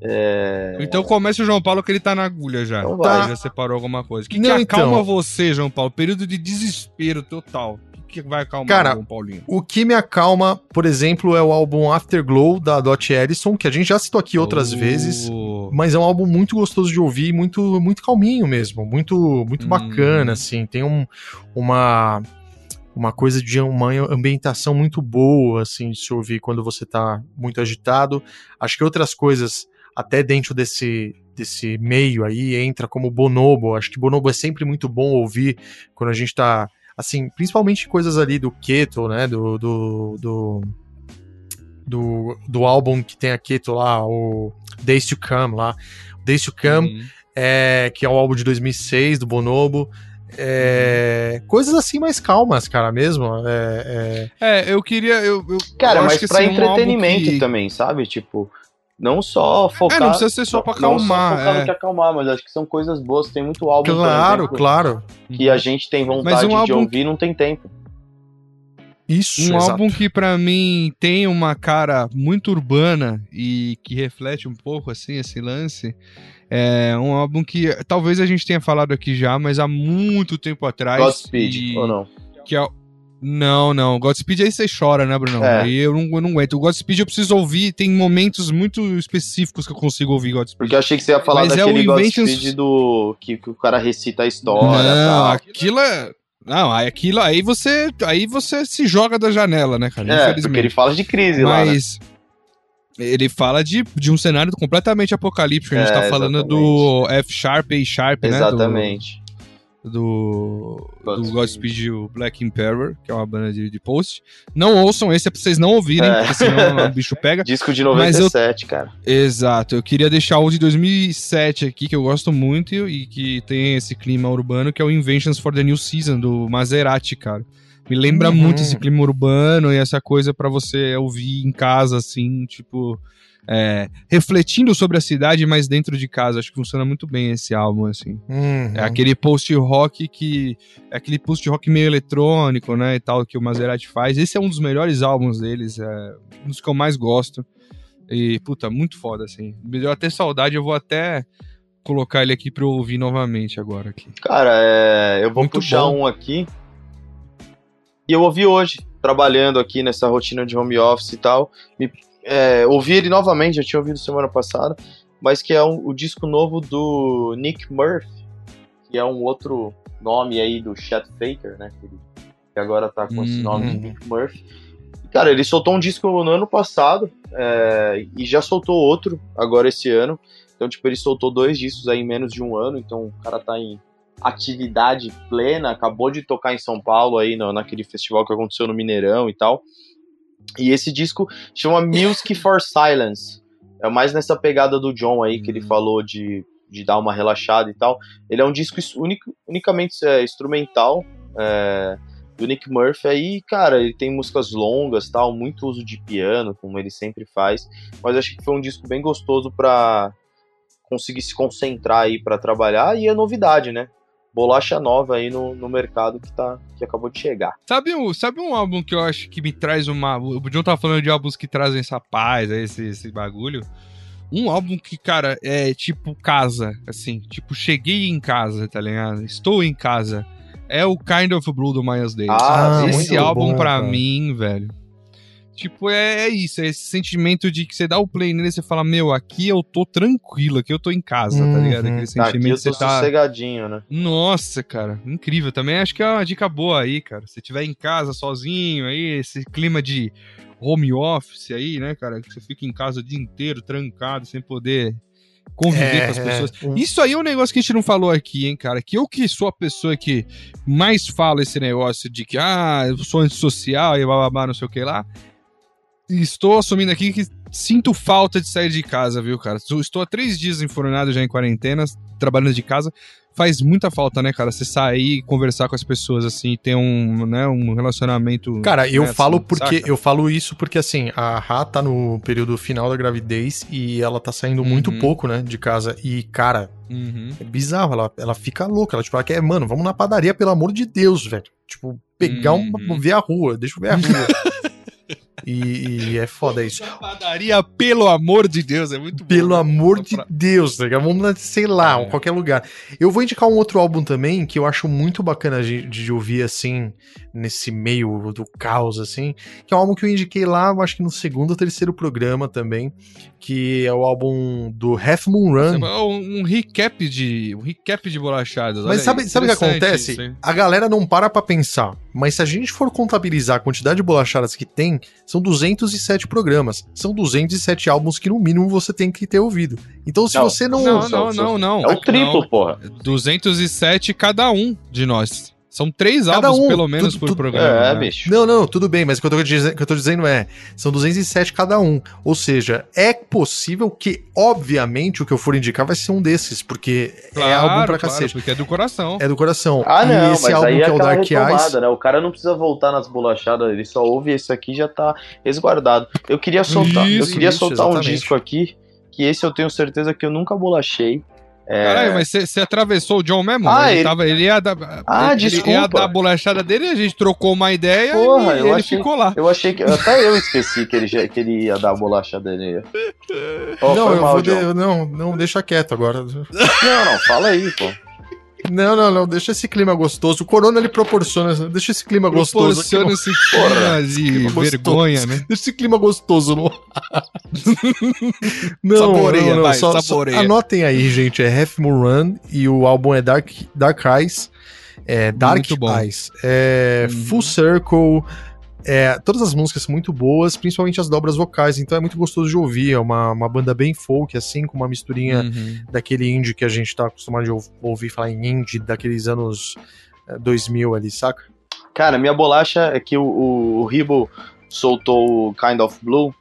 É... Então comece o João Paulo que ele tá na agulha já. Então Tá. vai. Já separou alguma coisa. O que, Não, que acalma então. você, João Paulo? Período de desespero total. O que, vai acalmar Cara, o Paulinho? O que me acalma, por exemplo, é o álbum Afterglow da Dot Ellison, que a gente já citou aqui outras Oh. vezes. Mas é um álbum muito gostoso de ouvir, muito muito calminho mesmo, muito muito Hum. bacana, assim. Tem um, uma uma coisa de uma ambientação muito boa, assim, de se ouvir quando você tá muito agitado. Acho que outras coisas, até dentro desse desse meio aí, entra como Bonobo. Acho que Bonobo é sempre muito bom ouvir quando a gente tá, assim, principalmente coisas ali do Keto, né, do, do, do do, do álbum que tem a Keto lá, o Days to Come lá. Days to Come, Hum. é, que é um álbum de 2006 do Bonobo. É, coisas assim mais calmas, cara, mesmo. É, é, É, eu queria. Eu, eu- Cara, eu mas pra assim, um entretenimento que- também, sabe? Tipo, não só focar. É, não precisa ser só pra não acalmar, só focar é. no que acalmar, mas acho que são coisas boas. Tem muito álbum, claro, por exemplo, claro. que a gente tem vontade um álbum de ouvir e não tem tempo. Isso, Um exato. álbum que pra mim tem uma cara muito urbana e que reflete um pouco assim esse lance. É um álbum que talvez a gente tenha falado aqui já, mas há muito tempo atrás. Godspeed, e- ou não? Que é... Não, não. Godspeed aí você chora, né, Bruno? É. Aí eu não, eu não aguento. O Godspeed eu preciso ouvir, tem momentos muito específicos que eu consigo ouvir Godspeed. Porque eu achei que você ia falar Mas é daquele o Inventions- Godspeed do. Que, que o cara recita a história não, tal. aquilo é. Não, aí aquilo aí você. Aí você se joga da janela, né, cara? É, porque ele fala de crise lá, né? Mas ele fala de, de um cenário completamente apocalíptico. A gente É, tá falando do F Sharp e Sharp, né? Exatamente. Do, do Godspeed. Godspeed o Black Emperor, que é uma banda de, de post. Não ouçam esse é pra vocês não ouvirem, É. porque senão o bicho pega. (laughs) Disco de Mas eu- 97, cara. Exato, eu queria deixar o de 2007 aqui, que eu gosto muito e que tem esse clima urbano, que é o Inventions for the New Season, do Maserati, cara. Me lembra Uhum. muito esse clima urbano e essa coisa pra você ouvir em casa, assim, tipo. É, refletindo sobre a cidade, mas dentro de casa. Acho que funciona muito bem esse álbum, assim. Uhum. É aquele post-rock que. É aquele post-rock meio eletrônico, né? E tal, que o Maserati faz. Esse é um dos melhores álbuns deles, é um dos que eu mais gosto. E, puta, muito foda, assim. Me deu até saudade, eu vou até colocar ele aqui pra eu ouvir novamente agora. Aqui. Cara, é, eu vou Muito puxar bom. um aqui. E eu ouvi hoje, trabalhando aqui nessa rotina de home office e tal. Me, é, ouvi ele novamente, já tinha ouvido semana passada. Mas que é um- o disco novo do Nick Murphy, que é um outro nome aí do Chet Faker, né? Que, ele- que agora tá com esse Uhum. nome de Nick Murphy. E, Cara, ele soltou um disco no ano passado é, e já soltou outro agora esse ano. Então, tipo, ele soltou dois discos aí em menos de um ano. Então, o cara tá em atividade plena. Acabou de tocar em São Paulo aí no, naquele festival que aconteceu no Mineirão e tal. E esse disco chama Music (laughs) for Silence. É mais nessa pegada do John aí que ele Hum. falou de, de dar uma relaxada e tal. Ele é um disco is- único, unicamente é, instrumental. é, do Nick Murphy aí, cara, ele tem músicas longas, tal, muito uso de piano, como ele sempre faz, mas acho que foi um disco bem gostoso pra conseguir se concentrar aí pra trabalhar e é novidade, né? Bolacha nova aí no, no mercado que tá que acabou de chegar. Sabe um, sabe um álbum que eu acho que me traz uma. O John tá falando de álbuns que trazem essa paz, aí, esse, esse bagulho. Um álbum que, cara, é tipo casa, assim. Tipo, cheguei em casa, tá ligado? Estou em casa. É o Kind of Blue do Miles Davis. Ah, esse muito álbum, bom, pra cara. mim, velho. Tipo, é, é isso, é esse sentimento de que você dá o play nele e você fala, meu, aqui eu tô tranquilo, aqui eu tô em casa, tá ligado? Uhum. Aquele Aqui sentimento eu que você tô tá. sossegadinho, né? Nossa, cara, incrível. Também acho que é uma dica boa aí, cara. Se tiver em casa sozinho aí, esse clima de home office aí, né, cara, que você fica em casa o dia inteiro trancado, sem poder conviver É, com as pessoas. um- Isso aí é um negócio que a gente não falou aqui, hein, cara. Que eu que sou a pessoa que mais fala esse negócio de que, ah, eu sou antissocial e bababá, não sei o que lá. Estou assumindo aqui que sinto falta de sair de casa, viu, cara? Estou- há três dias enfornado já em quarentena, trabalhando de casa. Faz muita falta, né, cara? Você sair e conversar com as pessoas, assim, ter um, né, um relacionamento. Cara, eu né, falo assim, porque saca? eu falo isso porque assim, a Ra tá no período final da gravidez e ela tá saindo muito Uhum. pouco, né, de casa e cara, Uhum. é bizarro, ela, ela fica louca, ela tipo, ela quer, mano, vamos na padaria pelo amor de Deus, velho. Tipo, pegar Uhum. uma ver a rua, deixa eu ver a rua. (laughs) e, e é foda isso. Padaria, pelo amor de Deus, é muito bom, Pelo né? amor de Deus, tá ligado? Vamos, sei lá, É. em qualquer lugar. Eu vou indicar um outro álbum também que eu acho muito bacana de, de ouvir, assim, nesse meio do caos, assim, que é um álbum que eu indiquei lá, acho que no segundo ou terceiro programa também, que é o álbum do Half Moon Run. Um, um recap de. Um recap de bolachadas. Mas sabe, aí, sabe o que acontece? isso, a galera não para pra pensar. Mas se a gente for contabilizar a quantidade de bolachadas que tem, são 207 programas. São 207 álbuns que no mínimo você tem que ter ouvido. Então se Não, você não. Não, não, não, não. É o triplo, Não. porra. 207 cada um de nós. São três Cada álbuns, um, pelo menos, tudo- por tudo- programa. É, né? bicho. Não, não, tudo bem, mas o que eu, tô dizendo, o que eu tô dizendo é, são 207 cada um. Ou seja, é possível que, obviamente, o que eu for indicar vai ser um desses, porque é álbum pra claro, cacete. porque é do coração. É do coração. Ah, não, e esse mas álbum aí que é é o aquela Dark retomada, Eyes. né? O cara não precisa voltar nas bolachadas, ele só ouve esse aqui já tá resguardado. Eu queria soltar, eu Isso, queria isso, soltar um exatamente. disco aqui, que esse eu tenho certeza que eu nunca bolachei. É, Caralho, mas você atravessou o John mesmo? Ah, ele, ele- tava, ele ia dar. Ah, ele, desculpa. Ele ia dar a bolachada dele, a gente trocou uma ideia Porra, e eu ele achei- ficou lá. Eu achei que. Até eu esqueci que ele, já- que ele ia dar a bolacha dele. Ó, não, foi eu mal, vou. De- não, não, deixa quieto agora. Não, não, fala aí, pô. Não, não, não, deixa esse clima gostoso. O Corona ele proporciona, deixa esse clima gostoso. aqui Proporciona esse clima de clima gostoso. vergonha, né? Deixa esse clima gostoso no (laughs) não, Saboreia, não, não, vai, só, só anotem aí, gente. É Half Moon Run e o álbum é Dark, Dark Eyes. É Dark. Eyes. É Uhum. Full Circle. É, todas as músicas são muito boas, principalmente as dobras vocais, então é muito gostoso de ouvir. É uma, uma banda bem folk, assim, com uma misturinha Uhum. daquele indie que a gente tá acostumado de ou- ouvir falar em indie daqueles anos eh, 2000 ali, saca? Cara, minha bolacha é que o, o, o Ribo soltou o Kind of Blue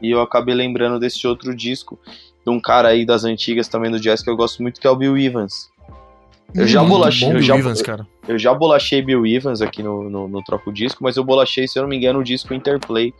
e eu acabei lembrando desse outro disco de um cara aí das antigas também do jazz que eu gosto muito, que é o Bill Evans. Eu já bolachei, eu Bill já, Evans, cara. eu já bolachei Bill Evans aqui no, no, no Troco Disco, mas eu bolachei, se eu não me engano, o disco Interplay,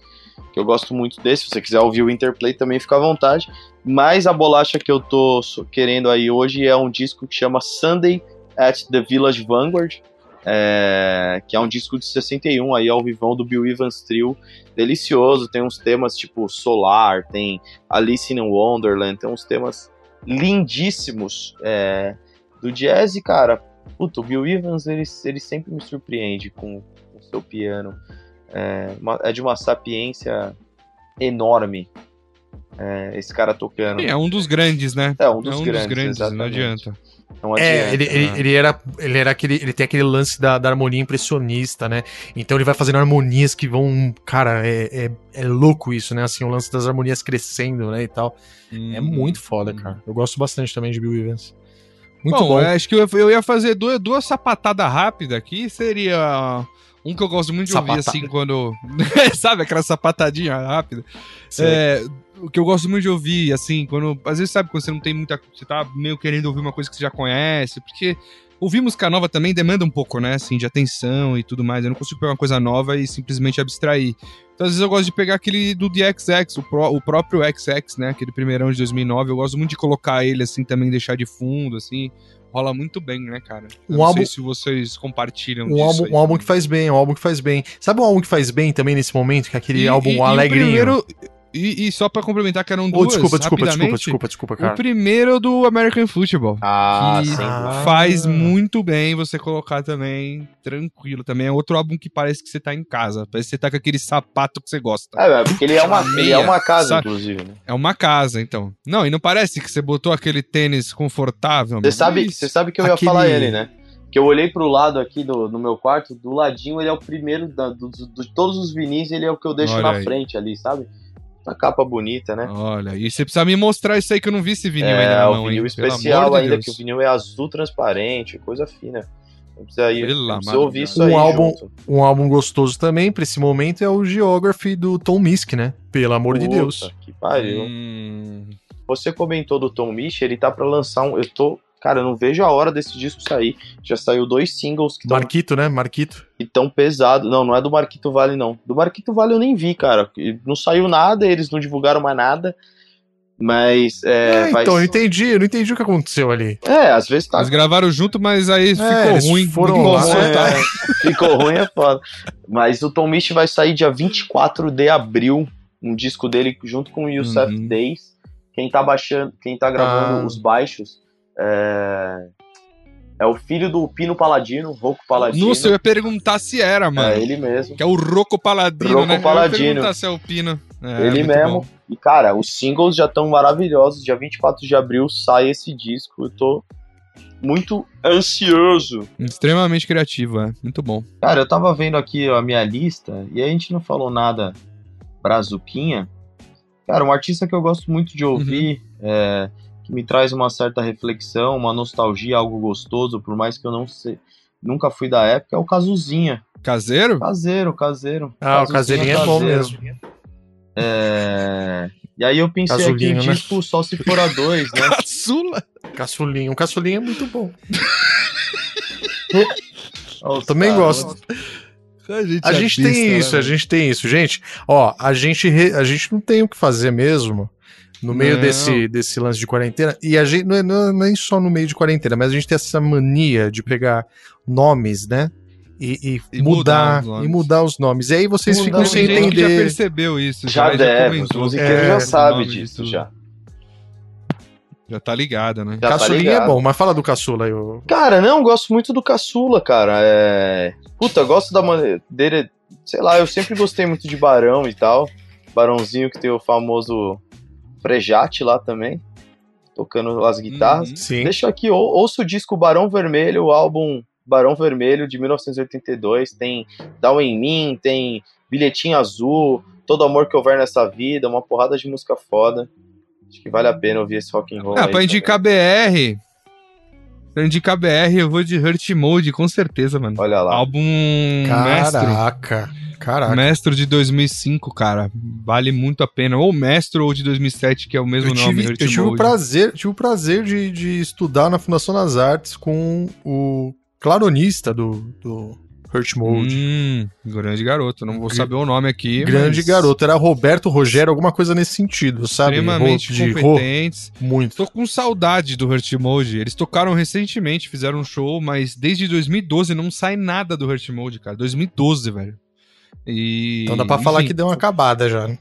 que eu gosto muito desse. Se você quiser ouvir o Interplay também fica à vontade. Mas a bolacha que eu tô querendo aí hoje é um disco que chama Sunday at the Village Vanguard, é, que é um disco de 61 aí ao vivão do Bill Evans Trio. Delicioso, tem uns temas tipo Solar, tem Alice in Wonderland, tem uns temas lindíssimos é, do jazz, e, cara. Puta, o Bill Evans, ele, ele sempre me surpreende com o seu piano. É, uma- é de uma sapiência enorme. é, esse cara tocando. É um dos grandes, né? É um dos é um grandes, dos grandes, não adianta. Não É, adianta. ele, ele, né? ele era, ele era aquele, ele tem aquele lance da, da harmonia impressionista, né? Então ele vai fazendo harmonias que vão, cara, é, é, é louco isso, né? Assim, o lance das harmonias crescendo, né, e tal. Hum. É muito foda, cara. Eu gosto bastante também de Bill Evans. Muito bom, bom. é, acho que eu, eu ia fazer duas, duas sapatadas rápidas aqui. Seria um que eu gosto muito de ouvir, assim, quando. (laughs) Sabe aquela sapatadinha rápida? É, o que eu gosto muito de ouvir, assim, quando. Às vezes, sabe, quando você não tem muita. Você tá meio querendo ouvir uma coisa que você já conhece, porque. Ouvir música nova também demanda um pouco, né? Assim, de atenção e tudo mais. Eu não consigo pegar uma coisa nova e simplesmente abstrair. Então, às vezes, eu gosto de pegar aquele do The XX, o, pró- o próprio XX, né? Aquele primeirão de 2009. Eu gosto muito de colocar ele, assim, também, deixar de fundo, assim. Rola muito bem, né, cara? Eu Um não álbum- sei se vocês compartilham Um disso álbum, aí um álbum que faz bem, um álbum que faz bem. Sabe um álbum que faz bem também nesse momento? Que é aquele E- álbum e- e o alegrinho. primeiro- e, e só pra complementar que eram Oh, duas, desculpa, desculpa, desculpa, rapidamente, desculpa, desculpa, O cara. primeiro do American Football. Ah, que. Ah. Faz muito bem você colocar também tranquilo. Também é outro álbum que parece que você tá em casa. Parece que você tá com aquele sapato que você gosta. É, é, porque ele é uma, Meia, ele é uma casa, sabe? inclusive, né? É uma casa, então. Não, e não parece que você botou aquele tênis confortável. Você sabe, Isso. você sabe que eu ia Aquele- falar ele, né? Que eu olhei pro lado aqui do, no meu quarto, do ladinho ele é o primeiro da, do, do- de todos os vinis, ele é o que eu deixo Olha na aí. frente ali, sabe? A capa bonita, né? Olha, e você precisa me mostrar isso aí que eu não vi esse vinil ainda é, o vinil hein? Especial de ainda, Deus. que o vinil é azul transparente, coisa fina. Não precisa, ir, Pelo não precisa ouvir de isso Deus. aí Um álbum- junto. Um álbum gostoso também, pra esse momento, é o Geography do Tom Misk, né? Pelo amor de Puta, Deus. Que pariu. Hum, Você comentou do Tom Misch, ele tá pra lançar um. Eu tô. Cara, eu não vejo a hora desse disco sair. Já saiu dois singles que estão Marquito, né? Marquito. tão pesados. Não, não é do Marquito Vale, não. Do Marquito Vale eu nem vi, cara. E Não saiu nada, eles não divulgaram mais nada. Mas. É, É, vai- então, eu não entendi, eu não entendi o que aconteceu ali. é às vezes tá. Eles gravaram junto, mas aí É, ficou ruim. foram lá, Ficou ruim, é. Ficou ruim é foda. Mas o Tom Misch vai sair dia 24 de abril. Um disco dele junto com o Youssef Uhum. Days. Quem tá baixando, quem tá gravando Ah. os baixos é, é o filho do Pino Paladino, Rocco Paladino. Nossa, eu ia perguntar se era, mano. É ele mesmo. Que é o Rocco Paladino, Rocco né? Eu ia Paladino. perguntar se é o Pino. É, ele mesmo. bom. E cara, os singles já estão maravilhosos. Dia 24 de abril sai esse disco. Eu tô muito ansioso. Extremamente criativo, é. Muito bom. Cara, eu tava vendo aqui a minha lista e a gente não falou nada brazuquinha. Cara, um artista que eu gosto muito de ouvir, é, que me traz uma certa reflexão, uma nostalgia, algo gostoso, por mais que eu não sei, nunca fui da época, é o Cazuzinha. Caseiro? Caseiro, caseiro. Ah, o Cazuzinha caseirinho é bom mesmo. É, E aí eu pensei aqui Cazulinho, o né? disco Só Se For a Dois, né? (laughs) Caçula? Caçulinho. Um caçulinho é muito bom. Os Também gosto. A gente, A é gente besta, tem né, isso, a mano? gente tem isso. Gente, ó, a gente, re- a gente não tem o que fazer mesmo no meio Não. desse, desse lance de quarentena. E a gente não é, não é nem só no meio de quarentena, mas a gente tem essa mania de pegar nomes, né? E, e E mudar mudar, os nomes. e mudar os nomes. E aí vocês Mudar ficam os sem gente que já entender. percebeu isso. Já e deve, os comentou. musiqueiros É, já nome disso, já. Já tá ligado, né? Já tá Caçulinha é bom, mas fala do caçula aí. ô. Cara, não, eu gosto muito do Caçula, cara. É... Puta, eu gosto da maneira dele. Sei lá, eu sempre gostei muito de Barão e tal. Barãozinho que tem o famoso Frejate lá também. Tocando as guitarras. Uhum. Sim. Deixa aqui, ou, ouça o disco Barão Vermelho, o álbum Barão Vermelho de 1982. Tem Down em Mim, tem Bilhetinho Azul, Todo Amor Que Houver Nessa Vida, uma porrada de música foda. Acho que vale a pena ouvir esse rock and roll. Ah, aí pra indicar também. BR, Se eu indicar BR, eu vou de Hurt Mode, com certeza, mano. Olha lá. Álbum mestre. Caraca. Caraca. Mestre de 2005, cara. Vale muito a pena. Ou Mestre ou de 2007, que é o mesmo Eu nome, tive, eu Hurt tive o prazer, tive o prazer de, de estudar na Fundação das Artes com o claronista do, do Hurt Mode. Hum, grande garoto. Não vou Gr- saber o nome aqui. Grande mas garoto. Era Roberto Rogério, alguma coisa nesse sentido, sabe? Extremamente Ro- de ro- competentes. Muito. Tô com saudade do Hurt Mode. Eles tocaram recentemente, fizeram um show, mas desde 2012 não sai nada do Hurt Mode, cara. 2012, velho. E, Então dá pra falar enfim, que deu uma acabada já. né?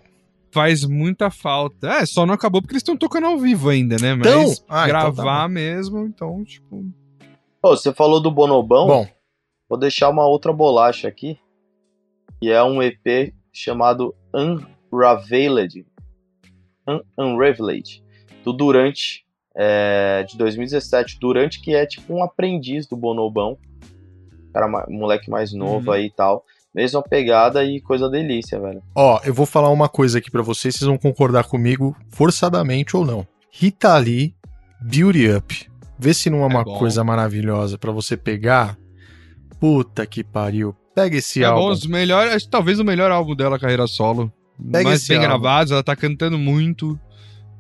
faz muita falta. É, só não acabou porque eles estão tocando ao vivo ainda, né? Mas Então? Ah, então gravar tá mesmo, então, tipo. Pô, você falou do Bonobão. Bom, Vou deixar uma outra bolacha aqui. Que é um EP chamado Unraveled. Un Unraveled. Do Durante. é, de 2017. Durante que é tipo um aprendiz do Bonobão. Cara, moleque mais novo Uhum. aí e tal. Mesma pegada e coisa delícia, velho. ó, eu vou falar uma coisa aqui pra vocês, vocês vão concordar comigo forçadamente ou não. Rita Lee, Beauty Up. Vê se não é uma bom. coisa maravilhosa pra você pegar. Puta que pariu. Pega esse é álbum. bom, os melhores, acho que talvez o melhor álbum dela, carreira solo. Pega mais esse bem álbum. gravados, ela tá cantando muito.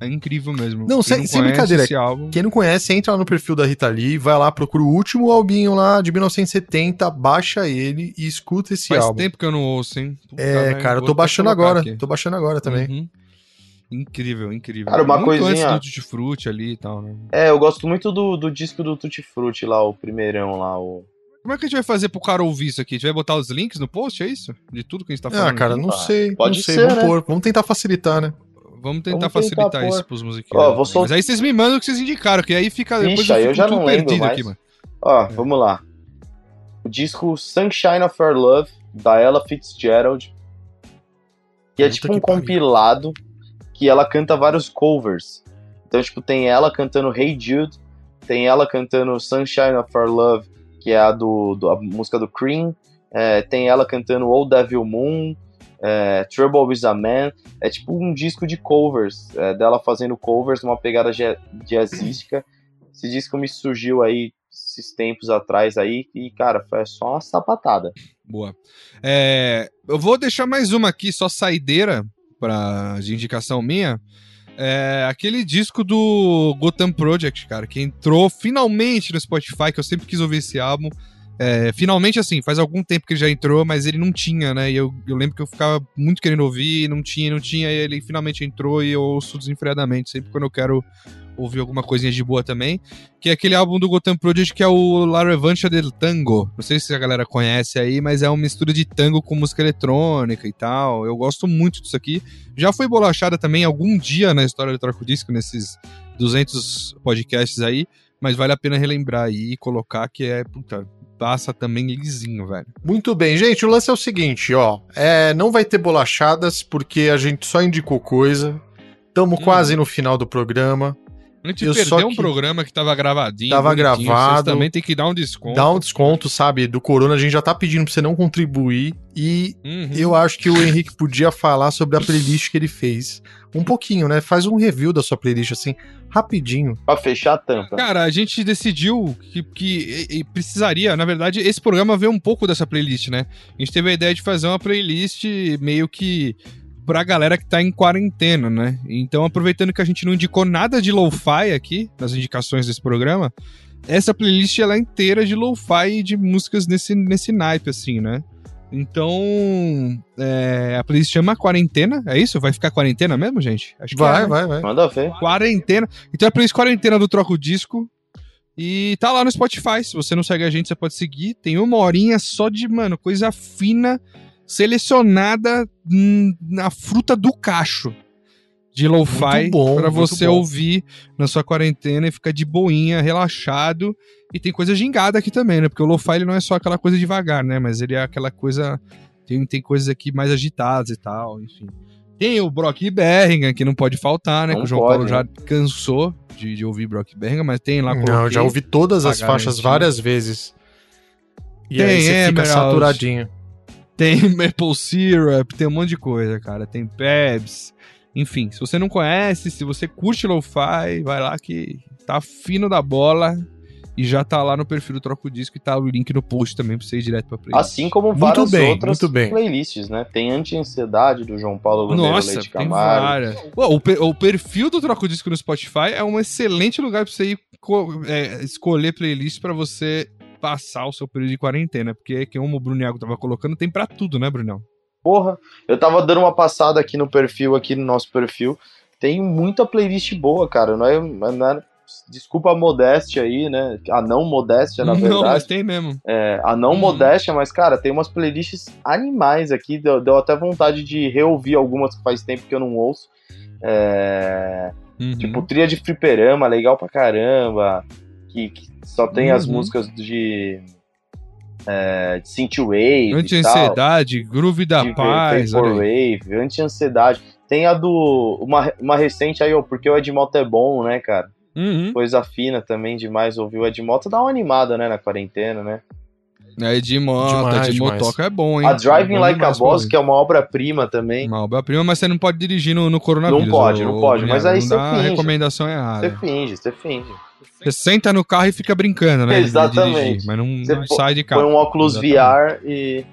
É incrível mesmo. Não, Quem sem- sem conhece brincadeira, Esse álbum, Quem não conhece, entra lá no perfil da Rita Lee, vai lá, procura o último albinho lá de 1970, baixa ele e escuta esse faz álbum. tempo que eu não ouço, hein? Puta, É, velho, cara, eu tô baixando agora. aqui. Tô baixando agora também. Uhum. Incrível, incrível. Cara, uma Muito coisinha- antes do Tutti Frutti ali e tal, né? É, eu gosto muito do, do disco do Tutti Frutti lá, o primeirão lá. O... Como é que a gente vai fazer pro cara ouvir isso aqui? A gente vai botar os links no post, é isso? De tudo que a gente tá falando Ah, cara, não Ah, sei. pode não sei. ser, vamos né? pôr. Vamos tentar facilitar, né? Vamos tentar Vamos tentar facilitar pôr. isso pros musiqueiros. Ó, vou também. sol- Mas aí vocês me mandam o que vocês indicaram, que aí fica. Depois eu fico já não lembro perdido mais. aqui, mano. Ó, É. vamos lá. O disco Sunshine of Our Love, da Ella Fitzgerald. Que é Puta tipo um pariu. compilado que ela canta vários covers. Então, tipo, tem ela cantando Hey Jude, tem ela cantando Sunshine of Our Love, que é a do, do- a música do Cream, é, tem ela cantando Old Devil Moon, é, Trouble with a Man. É tipo um disco de covers, é, dela fazendo covers numa pegada ja- jazzística. Esse disco me surgiu aí esses tempos atrás aí e, cara, foi só uma sapatada. Boa. É, eu vou deixar mais uma aqui, só saideira pra, de indicação minha. É aquele disco do Gotham Project, cara, que entrou finalmente no Spotify, que eu sempre quis ouvir esse álbum. É, finalmente, assim, faz algum tempo que ele já entrou, mas ele não tinha, né? E eu, eu lembro que eu ficava muito querendo ouvir, não tinha, não tinha, e ele finalmente entrou e eu ouço desenfreadamente, sempre quando eu quero ouvir alguma coisinha de boa também. Que é aquele álbum do Gotham Project que é o La Revancha del Tango. Não sei se a galera conhece aí, mas é uma mistura de tango com música eletrônica e tal. Eu gosto muito disso aqui. Já foi bolachada também algum dia na história do Troco Disco, nesses 200 podcasts aí, mas vale a pena relembrar aí e colocar que é, puta, passa também lisinho, velho. Muito bem, gente. O lance é o seguinte, ó. É, não vai ter bolachadas porque a gente só indicou coisa. Tamo Hum. quase no final do programa. A gente Eu perdeu um programa que tava gravadinho. Tava gravado. Vocês também tem que dar um desconto. Dá um desconto, sabe? Do Corona, a gente já tá pedindo pra você não contribuir. E Uhum. eu acho que o Henrique podia falar sobre a playlist que ele fez. Um pouquinho, né? Faz um review da sua playlist, assim, rapidinho. Pra fechar a tampa. Cara, a gente decidiu que, que e- e precisaria, na verdade, esse programa veio um pouco dessa playlist, né? A gente teve a ideia de fazer uma playlist meio que pra galera que tá em quarentena, né? Então, aproveitando que a gente não indicou nada de lo-fi aqui, nas indicações desse programa, essa playlist ela é inteira de lo-fi e de músicas nesse, nesse naipe, assim, né? Então, é, a playlist chama Quarentena, é isso? Vai ficar quarentena mesmo, gente? Acho que é, Vai, né? vai, vai. Manda ver. Quarentena. Então é a playlist Quarentena do Troco Disco. E tá lá no Spotify. Se você não segue a gente, você pode seguir. Tem uma horinha só de, mano, coisa fina, selecionada na fruta do cacho. De lo-fi muito você bom. ouvir na sua quarentena e ficar de boinha, relaxado. E tem coisa gingada aqui também, né? Porque o lo-fi ele não é só aquela coisa devagar, né? Mas ele é aquela coisa. Tem, tem coisas aqui mais agitadas e tal, enfim. Tem o Brock Berringa, que não pode faltar, né? Não que o João pode, Paulo já né? cansou de, de ouvir Brock Berringa, mas tem lá Não, já ouvi todas as faixas várias vezes. E Tem aí você fica Emerald. saturadinho. Tem (laughs) Maple Syrup, tem um monte de coisa, cara. Tem Pebs. Enfim, se você não conhece, se você curte lo-fi, vai lá que tá fino da bola e já tá lá no perfil do Troco Disco e tá o link no post também pra você ir direto pra playlist. Assim como Muito várias bem, outras muito bem. playlists, né? Tem Anti-Ansiedade do João Paulo Bandeira Nossa, Leite tem Camargo. várias. Pô, o, per- o perfil do Troco Disco no Spotify é um excelente lugar pra você ir é, escolher playlist pra você passar o seu período de quarentena, porque como o Bruniago tava colocando, tem pra tudo, né, Brunão? Porra, eu tava dando uma passada aqui no perfil, aqui no nosso perfil. Tem muita playlist boa, cara. Não é, não é- desculpa a modéstia aí, né? A não modéstia, na (laughs) Não, mas verdade. tem mesmo. É, a não Uhum. modéstia, mas, cara, tem umas playlists animais aqui. Deu, deu até vontade de reouvir algumas que faz tempo que eu não ouço. É, Uhum. Tipo, trilha de fliperama, legal pra caramba. Que, que só tem as Uhum. músicas de. É, de Synthwave. Anti-ansiedade, groove da de paz. Vaporwave, anti-ansiedade. Tem a do. Uma, uma recente aí, ó, porque o Edmota é bom, né, cara? Uhum. Coisa fina também demais ouvir o Edmota. Dá uma animada, né, na quarentena, né? É de moto, Demais, de demais. motoca é bom, hein? A Driving É Like a Boss, que é uma obra-prima também. Uma obra-prima, mas você não pode dirigir no, no coronavírus. Não pode, não pode, mas aí você dá a finge. recomendação Você errada. finge, você finge. Você senta no carro e fica brincando, né? de Exatamente. dirigir, mas não, Você não sai de carro. Põe um óculos Exatamente. VR e.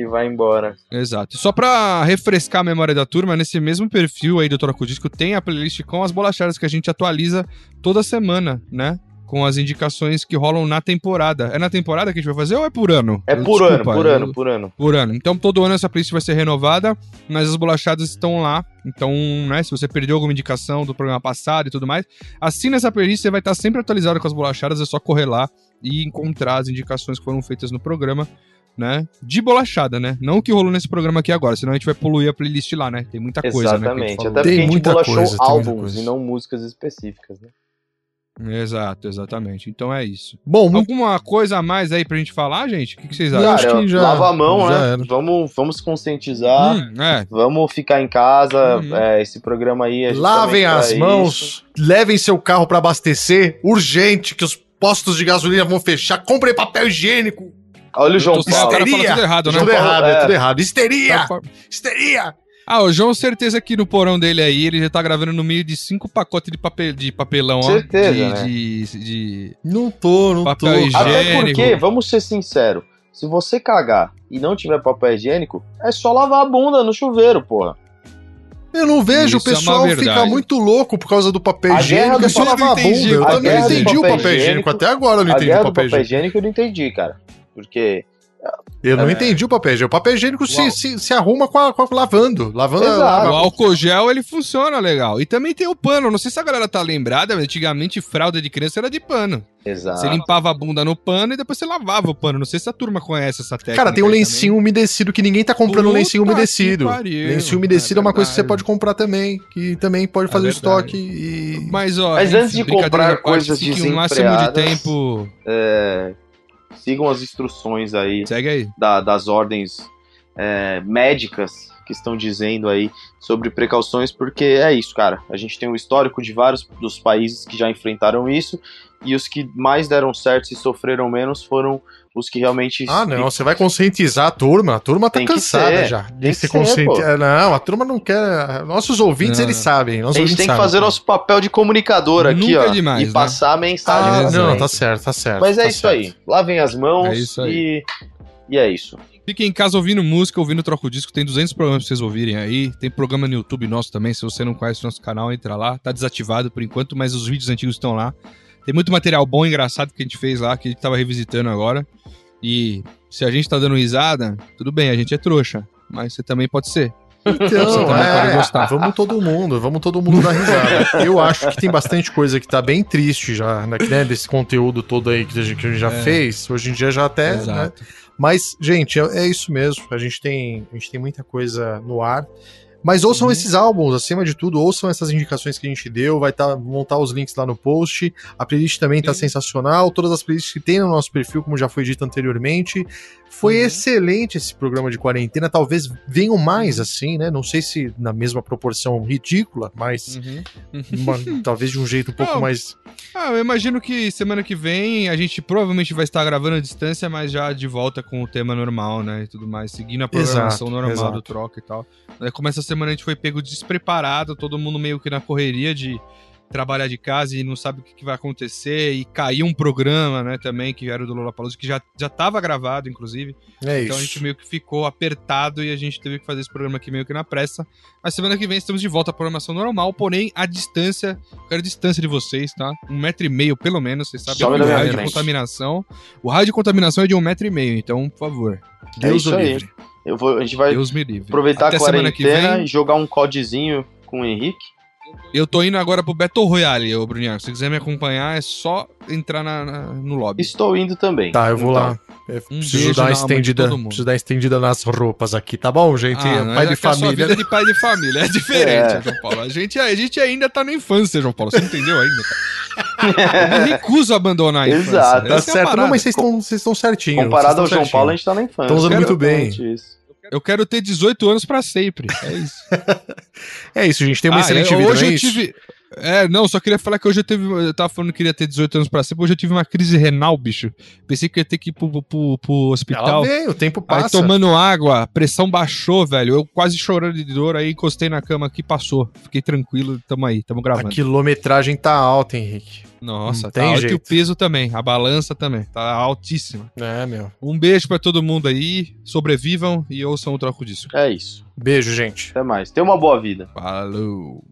E vai embora. Exato. Só pra refrescar a memória da turma, nesse mesmo perfil aí do Troco Disco tem a playlist com as bolachadas que a gente atualiza toda semana, né? Com as indicações que rolam na temporada. É na temporada que a gente vai fazer ou é por ano? É Eu- por desculpa, ano, por eu- ano, por ano. por ano. Então todo ano essa playlist vai ser renovada, mas as bolachadas estão lá. Então, né, se você perdeu alguma indicação do programa passado e tudo mais, assina essa playlist, você vai estar sempre atualizado com as bolachadas, é só correr lá e encontrar as indicações que foram feitas no programa, né? De bolachada, né? Não o que rolou nesse programa aqui agora, senão a gente vai poluir a playlist lá, né? Tem muita coisa, né? a gente Exatamente. Até Tem porque a gente muita bolachou coisa, álbuns e não músicas específicas, né? Exato, exatamente. Então é isso. Bom, muito Alguma coisa a mais aí pra gente falar, gente? O que, que vocês acham? Acho Cara, que já- lava a mão, já né? era. Vamos, vamos conscientizar. Hum, é. Vamos ficar em casa. Uhum. é, esse programa aí é Lavem as isso. mãos, levem seu carro pra abastecer, urgente, que os postos de gasolina vão fechar. Comprem papel higiênico. Olha o João Tô- o cara Paulo. tudo errado, né? Tudo Paulo, errado, é é. tudo errado. Histeria! Tá- Histeria! Ah, o João, certeza que no porão dele aí, ele já tá gravando no meio de cinco pacotes de, papel, de papelão, ó. Certeza, de, né? de, de- Não tô, não Papel tô. higiênico. Até porque, vamos ser sinceros, se você cagar e não tiver papel higiênico, é só lavar a bunda no chuveiro, porra. Eu não vejo, Isso o é pessoal fica verdade. muito louco por causa do papel A higiênico. guerra É só papel- lavar a eu não bunda. entendi Eu papel entendi o papel higiênico. Até agora eu não entendi o papel papel higiênico. higiênico eu não entendi, cara. Porque. Eu não É. entendi o papel higiênico. O papel higiênico se, se, se arruma com a, com a- lavando. Lavando a-. O álcool gel, ele funciona legal. E também tem o pano. Não sei se a galera tá lembrada, mas antigamente fralda de criança era de pano. Exato. Você limpava a bunda no pano e depois você lavava o pano. Não sei se a turma conhece essa técnica. Cara, tem um lencinho umedecido que ninguém tá comprando um Puta lencinho que umedecido. pariu. lencinho umedecido é, É uma coisa que você pode comprar também. Que também pode É fazer o verdade. estoque e. também. Mas, ó, Mas antes de comprar parte, coisas fique o máximo de tempo. É, sigam as instruções aí Segue aí. da- das ordens é, médicas que estão dizendo aí sobre precauções, porque é isso, cara. A gente tem um histórico de vários dos países que já enfrentaram isso, e os que mais deram certo e sofreram menos foram os que realmente. Ah, não, você vai conscientizar a turma. A turma tá cansada ser, já. tem que ser, conscienti- pô. É, Não, a turma não quer. Nossos ouvintes, Não, eles sabem. Nossos A gente tem que sabem. fazer nosso papel de comunicador aqui, Nunca ó. é demais, e né? passar a mensagem. Ah, não, tá certo, tá certo. Mas é tá isso certo. aí. Lavem as mãos É isso aí. e. E é isso. Fiquem em casa ouvindo música, ouvindo Troco Disco. Tem 200 programas pra vocês ouvirem aí. Tem programa no YouTube nosso também. Se você não conhece o nosso canal, entra lá. Tá desativado por enquanto, mas os vídeos antigos estão lá. Tem muito material bom e engraçado que a gente fez lá, que a gente tava revisitando agora. E se a gente tá dando risada, tudo bem, a gente é trouxa. Mas você também pode ser. Você Então, é, gostar. vamos todo mundo, vamos todo mundo dar risada. Eu acho que tem bastante coisa que tá bem triste já, né, né, desse conteúdo todo aí que a gente, que a gente já É. fez. Hoje em dia já até, né. Mas, gente, é, é isso mesmo. A gente, tem, a gente tem muita coisa no ar. Mas ouçam Uhum. esses álbuns, acima de tudo, ouçam essas indicações que a gente deu. Vai tá, vão estar os links lá no post. A playlist também tá Sim. sensacional. Todas as playlists que tem no nosso perfil, como já foi dito anteriormente. Foi Uhum. excelente esse programa de quarentena. Talvez venham mais assim, né? Não sei se na mesma proporção ridícula, mas Uhum. uma- (laughs) talvez de um jeito um pouco Não, mais. Ah, eu imagino que semana que vem a gente provavelmente vai estar gravando à distância, mas já de volta com o tema normal, né? E tudo mais, seguindo a programação Exato, normal exato. do troca e tal. Como essa semana a gente foi pego despreparado, todo mundo meio que na correria de, trabalhar de casa e não sabe o que, vai acontecer, e caiu um programa, né, também, que era o do Lollapalooza, que já, já tava gravado, inclusive. É Então a gente meio que ficou apertado e a gente teve que fazer esse programa aqui meio que na pressa. Mas semana que vem estamos de volta à programação normal, porém a distância, eu quero a distância de vocês, tá? Um metro e meio, pelo menos, vocês sabem Sobe que da o raio de frente. contaminação. O raio de contaminação é de um metro e meio, então, por favor, É Deus isso o aí. livre. Eu vou, a gente vai Deus me livre. aproveitar Até a semana que quarentena vem. e jogar um codezinho com o Henrique. Eu tô indo agora pro Battle Royale, ô Bruninho. Se quiser me acompanhar, é só entrar na- na- no lobby. Estou indo também. Tá, eu vou Então, lá. Eu um preciso beijo dar estendida. todo mundo. Preciso dar uma estendida nas roupas aqui, tá bom, gente? Ah, pai é de que a sua família. vida é de pai de família. É (laughs) diferente, É. João Paulo. A gente, a gente ainda tá na infância, João Paulo. Você não entendeu ainda, cara. Eu (laughs) me recuso abandonar a infância. Exato. Tá Essa é a certo. Não, mas vocês estão certinhos. Comparado ao João Paulo, a gente tá na infância. Estão usando muito bem. Isso. Eu quero ter 18 anos pra sempre. É isso. (laughs) É isso, gente. Tem uma Ah, excelente é, vida, hoje é eu isso? tive. É, não, só queria falar que hoje eu teve. Eu tava falando que queria ter 18 anos pra sempre, hoje eu tive uma crise renal, bicho. Pensei que ia ter que ir pro, pro, pro- pro Ela hospital. vem, o tempo Aí passa. tomando água, a pressão baixou, velho. Eu quase chorando de dor, aí encostei na cama aqui, passou. Fiquei tranquilo, tamo aí, tamo A gravando. quilometragem tá alta, Henrique. Nossa, Não tá tem alto e jeito. o peso também, a balança também, tá altíssima. É, meu. Um beijo pra todo mundo aí, sobrevivam e ouçam o troco disso. É isso. Beijo, gente. Até mais. Tenha uma boa vida. Falou!